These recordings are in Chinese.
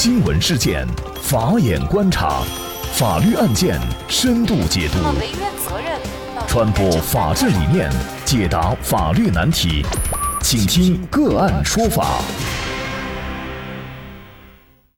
新闻事件，法眼观察，法律案件深度解读，传播法治理念，解答法律难题，请听个案说法。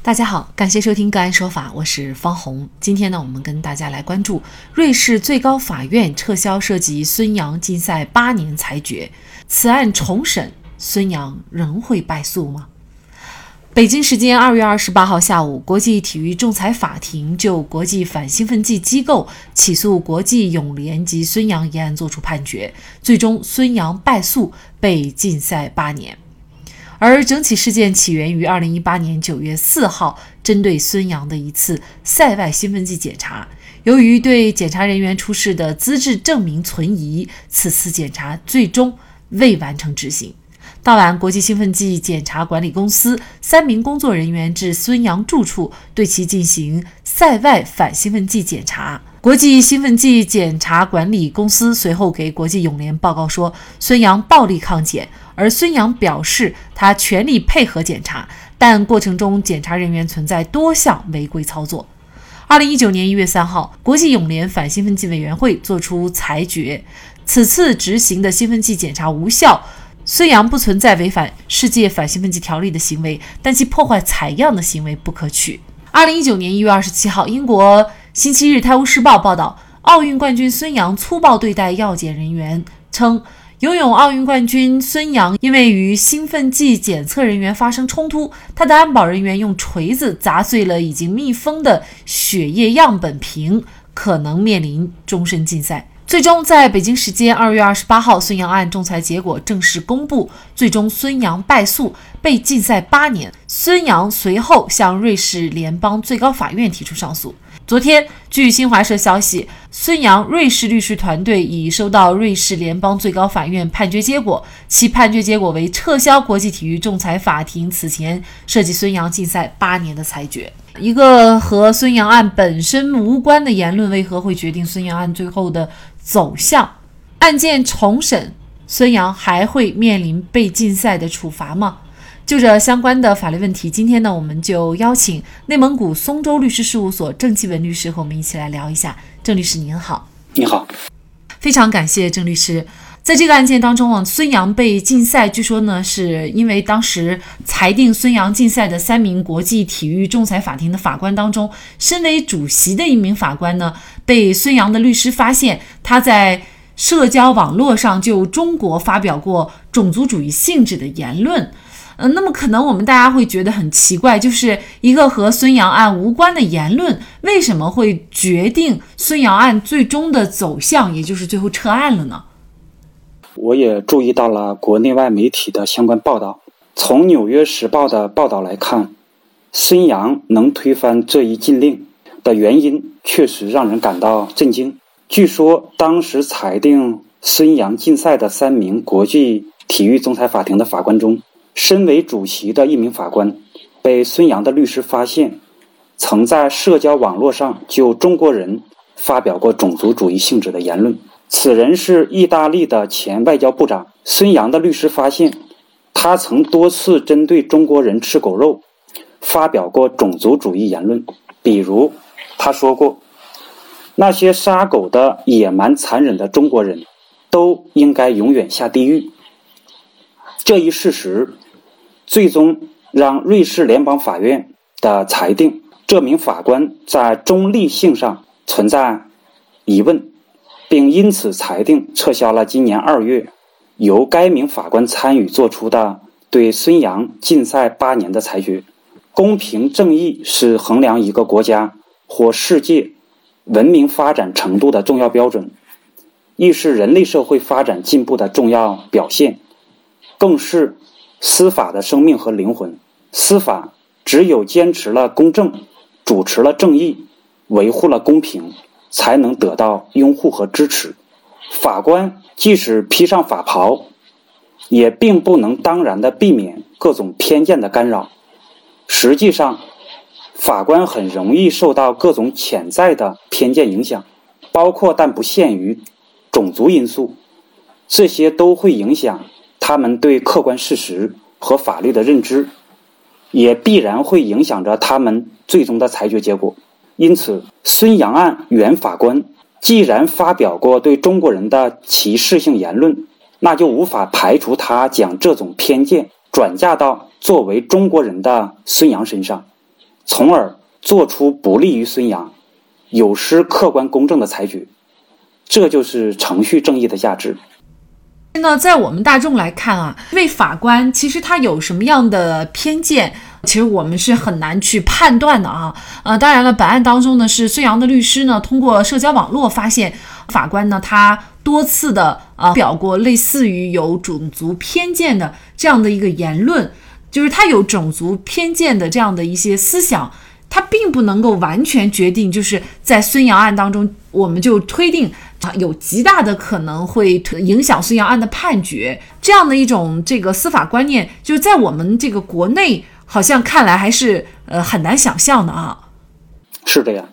大家好，感谢收听个案说法，我是方红。今天呢，我们跟大家来关注瑞士最高法院撤销涉及孙杨禁赛八年裁决，此案重审，孙杨仍会败诉吗？北京时间二月二十八号下午，国际体育仲裁法庭就国际反兴奋剂机构起诉国际泳联及孙杨一案作出判决，最终孙杨败诉，被禁赛八年。而整起事件起源于二零一八年九月四号针对孙杨的一次赛外兴奋剂检查，由于对检查人员出示的资质证明存疑，此次检查最终未完成执行。当晚，国际兴奋剂检查管理公司三名工作人员至孙杨住处，对其进行赛外反兴奋剂检查。国际兴奋剂检查管理公司随后给国际泳联报告说，孙杨暴力抗检，而孙杨表示他全力配合检查，但过程中检查人员存在多项违规操作。二零一九年一月三号，国际泳联反兴奋剂委员会作出裁决，此次执行的兴奋剂检查无效。孙杨不存在违反世界反兴奋剂条例的行为，但其破坏采样的行为不可取。二零一九年一月二十七号，英国星期日《泰晤士报》报道，奥运冠军孙杨粗暴对待药检人员，称游泳奥运冠军孙杨因为与兴奋剂检测人员发生冲突，他的安保人员用锤子砸碎了已经密封的血液样本瓶，可能面临终身禁赛。最终，在北京时间二月二十八号，孙杨案仲裁结果正式公布，最终孙杨败诉，被禁赛八年。孙杨随后向瑞士联邦最高法院提出上诉。昨天，据新华社消息，孙杨瑞士律师团队已收到瑞士联邦最高法院判决结果，其判决结果为撤销国际体育仲裁法庭此前涉及孙杨禁赛八年的裁决。一个和孙杨案本身无关的言论，为何会决定孙杨案最后的走向？案件重审，孙杨还会面临被禁赛的处罚吗？就这相关的法律问题，今天呢，我们就邀请内蒙古松州律师事务所郑继文律师和我们一起来聊一下。郑律师您好，你好，非常感谢郑律师。在这个案件当中啊，孙杨被禁赛，据说呢，是因为当时裁定孙杨禁赛的三名国际体育仲裁法庭的法官当中，身为主席的一名法官呢，被孙杨的律师发现他在社交网络上就中国发表过种族主义性质的言论。嗯，那么可能我们大家会觉得很奇怪，就是一个和孙杨案无关的言论，为什么会决定孙杨案最终的走向，也就是最后撤案了呢？我也注意到了国内外媒体的相关报道。从《纽约时报》的报道来看，孙杨能推翻这一禁令的原因，确实让人感到震惊。据说，当时裁定孙杨禁赛的三名国际体育仲裁法庭的法官中，身为主席的一名法官，被孙杨的律师发现，曾在社交网络上就中国人发表过种族主义性质的言论。此人是意大利的前外交部长。孙杨的律师发现，他曾多次针对中国人吃狗肉，发表过种族主义言论。比如，他说过：“那些杀狗的野蛮残忍的中国人，都应该永远下地狱。”这一事实。最终让瑞士联邦法院的裁定，这名法官在中立性上存在疑问，并因此裁定撤销了今年二月由该名法官参与作出的对孙杨禁赛八年的裁决。公平正义是衡量一个国家或世界文明发展程度的重要标准，亦是人类社会发展进步的重要表现，更是。司法的生命和灵魂，司法只有坚持了公正，主持了正义，维护了公平，才能得到拥护和支持。法官即使披上法袍，也并不能当然的避免各种偏见的干扰。实际上，法官很容易受到各种潜在的偏见影响，包括但不限于种族因素，这些都会影响。他们对客观事实和法律的认知，也必然会影响着他们最终的裁决结果。因此，孙杨案原法官既然发表过对中国人的歧视性言论，那就无法排除他将这种偏见转嫁到作为中国人的孙杨身上，从而做出不利于孙杨、有失客观公正的裁决。这就是程序正义的价值。那在我们大众来看啊，这位法官其实他有什么样的偏见，其实我们是很难去判断的啊。呃，当然了，本案当中呢，是孙杨的律师呢通过社交网络发现，法官呢他多次的啊表过类似于有种族偏见的这样的一个言论，就是他有种族偏见的这样的一些思想。他并不能够完全决定，就是在孙杨案当中，我们就推定啊，有极大的可能会影响孙杨案的判决。这样的一种这个司法观念，就是在我们这个国内好像看来还是呃很难想象的啊。是这样。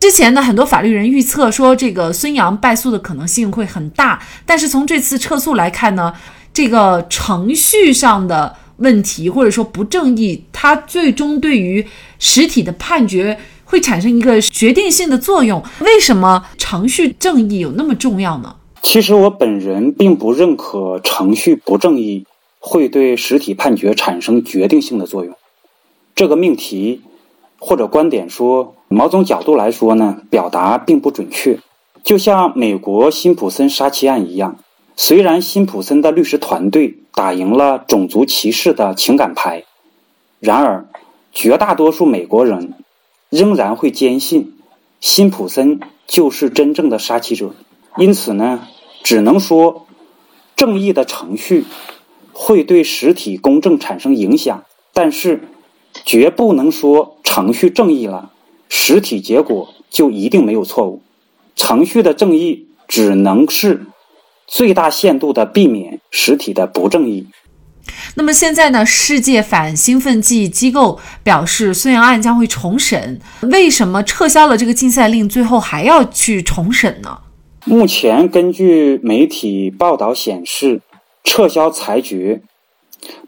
之前呢，很多法律人预测说这个孙杨败诉的可能性会很大，但是从这次撤诉来看呢，这个程序上的。问题或者说不正义，它最终对于实体的判决会产生一个决定性的作用。为什么程序正义有那么重要呢？其实我本人并不认可程序不正义会对实体判决产生决定性的作用。这个命题或者观点说，某种角度来说呢，表达并不准确。就像美国辛普森杀妻案一样。虽然辛普森的律师团队打赢了种族歧视的情感牌，然而绝大多数美国人仍然会坚信辛普森就是真正的杀妻者。因此呢，只能说正义的程序会对实体公正产生影响，但是绝不能说程序正义了，实体结果就一定没有错误。程序的正义只能是。最大限度的避免实体的不正义。那么现在呢？世界反兴奋剂机构表示，孙杨案将会重审。为什么撤销了这个禁赛令，最后还要去重审呢？目前根据媒体报道显示，撤销裁决，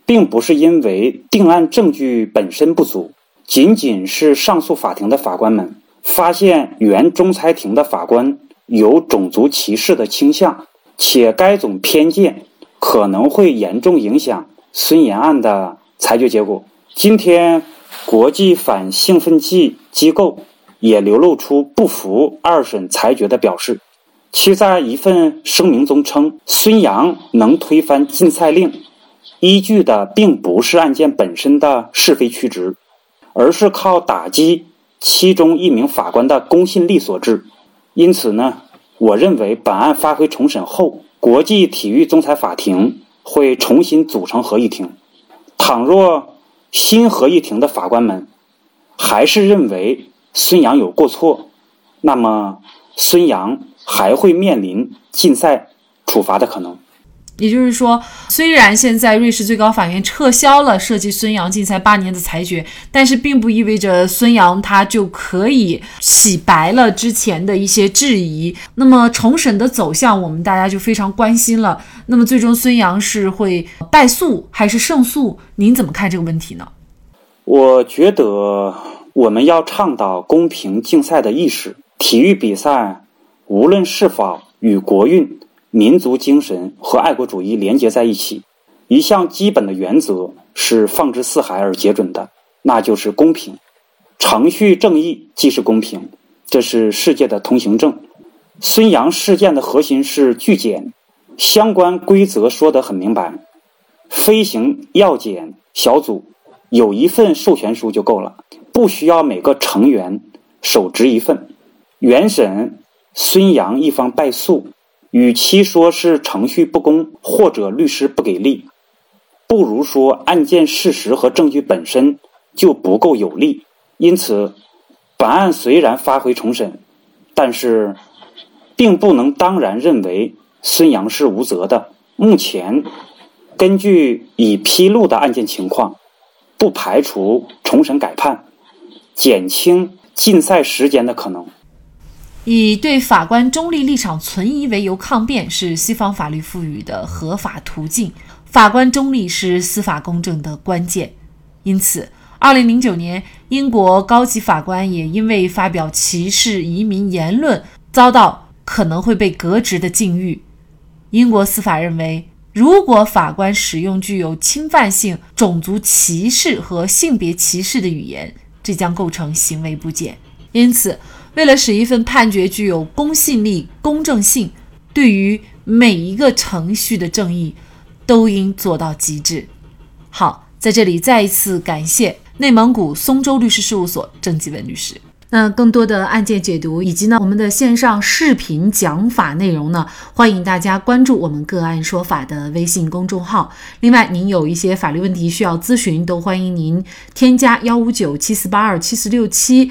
并不是因为定案证据本身不足，仅仅是上诉法庭的法官们发现原仲裁庭的法官有种族歧视的倾向。且该种偏见可能会严重影响孙岩案的裁决结果。今天，国际反兴奋剂机构也流露出不服二审裁决的表示。其在一份声明中称，孙杨能推翻禁赛令，依据的并不是案件本身的是非曲直，而是靠打击其中一名法官的公信力所致。因此呢？我认为本案发回重审后，国际体育仲裁法庭会重新组成合议庭。倘若新合议庭的法官们还是认为孙杨有过错，那么孙杨还会面临禁赛处罚的可能。也就是说，虽然现在瑞士最高法院撤销了涉及孙杨禁赛八年的裁决，但是并不意味着孙杨他就可以洗白了之前的一些质疑。那么重审的走向，我们大家就非常关心了。那么最终孙杨是会败诉还是胜诉？您怎么看这个问题呢？我觉得我们要倡导公平竞赛的意识。体育比赛无论是否与国运。民族精神和爱国主义连接在一起，一项基本的原则是放之四海而皆准的，那就是公平。程序正义即是公平，这是世界的通行证。孙杨事件的核心是拒检，相关规则说得很明白：飞行药检小组有一份授权书就够了，不需要每个成员手执一份。原审孙杨一方败诉。与其说是程序不公或者律师不给力，不如说案件事实和证据本身就不够有力。因此，本案虽然发回重审，但是并不能当然认为孙杨是无责的。目前，根据已披露的案件情况，不排除重审改判，减轻禁赛时间的可能。以对法官中立立场存疑为由抗辩，是西方法律赋予的合法途径。法官中立是司法公正的关键。因此，二零零九年，英国高级法官也因为发表歧视移民言论，遭到可能会被革职的境遇。英国司法认为，如果法官使用具有侵犯性、种族歧视和性别歧视的语言，这将构成行为不检。因此，为了使一份判决具有公信力、公正性，对于每一个程序的正义，都应做到极致。好，在这里再一次感谢内蒙古松州律师事务所郑继文律师。那更多的案件解读以及呢我们的线上视频讲法内容呢，欢迎大家关注我们个案说法的微信公众号。另外，您有一些法律问题需要咨询，都欢迎您添加幺五九七四八二七四六七